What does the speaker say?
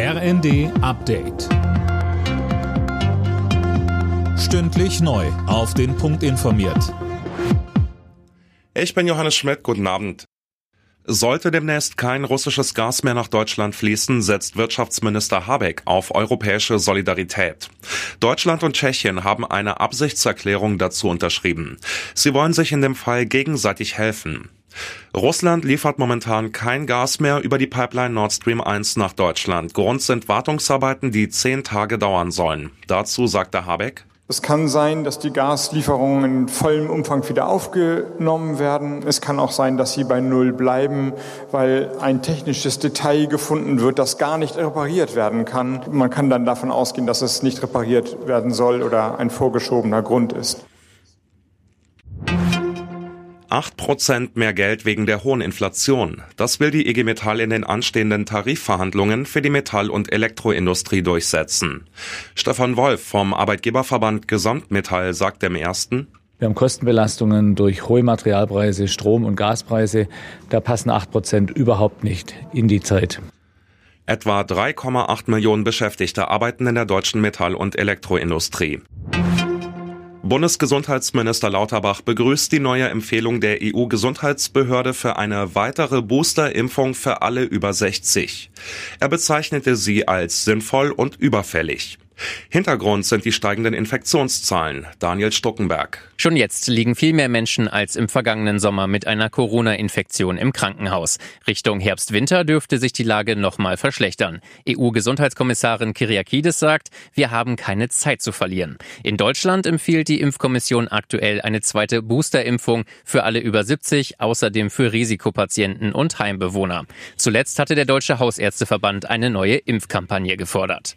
RND Update. Stündlich neu. Auf den Punkt informiert. Ich bin Johannes Schmidt. Guten Abend. Sollte demnächst kein russisches Gas mehr nach Deutschland fließen, setzt Wirtschaftsminister Habeck auf europäische Solidarität. Deutschland und Tschechien haben eine Absichtserklärung dazu unterschrieben. Sie wollen sich in dem Fall gegenseitig helfen. Russland liefert momentan kein Gas mehr über die Pipeline Nord Stream 1 nach Deutschland. Grund sind Wartungsarbeiten, die zehn Tage dauern sollen. Dazu sagte Habeck, es kann sein, dass die Gaslieferungen in vollem Umfang wieder aufgenommen werden. Es kann auch sein, dass sie bei Null bleiben, weil ein technisches Detail gefunden wird, das gar nicht repariert werden kann. Man kann dann davon ausgehen, dass es nicht repariert werden soll oder ein vorgeschobener Grund ist. 8% mehr Geld wegen der hohen Inflation. Das will die IG Metall in den anstehenden Tarifverhandlungen für die Metall- und Elektroindustrie durchsetzen. Stefan Wolf vom Arbeitgeberverband Gesamtmetall sagt im ersten, wir haben Kostenbelastungen durch hohe Materialpreise, Strom- und Gaspreise. Da passen 8 Prozent überhaupt nicht in die Zeit. Etwa 3,8 Millionen Beschäftigte arbeiten in der deutschen Metall- und Elektroindustrie. Bundesgesundheitsminister Lauterbach begrüßt die neue Empfehlung der EU-Gesundheitsbehörde für eine weitere Boosterimpfung für alle über 60. Er bezeichnete sie als sinnvoll und überfällig. Hintergrund sind die steigenden Infektionszahlen. Daniel Stuckenberg. Schon jetzt liegen viel mehr Menschen als im vergangenen Sommer mit einer Corona-Infektion im Krankenhaus. Richtung Herbst-Winter dürfte sich die Lage nochmal verschlechtern. EU-Gesundheitskommissarin Kyriakides sagt, wir haben keine Zeit zu verlieren. In Deutschland empfiehlt die Impfkommission aktuell eine zweite Boosterimpfung für alle über 70, außerdem für Risikopatienten und Heimbewohner. Zuletzt hatte der Deutsche Hausärzteverband eine neue Impfkampagne gefordert.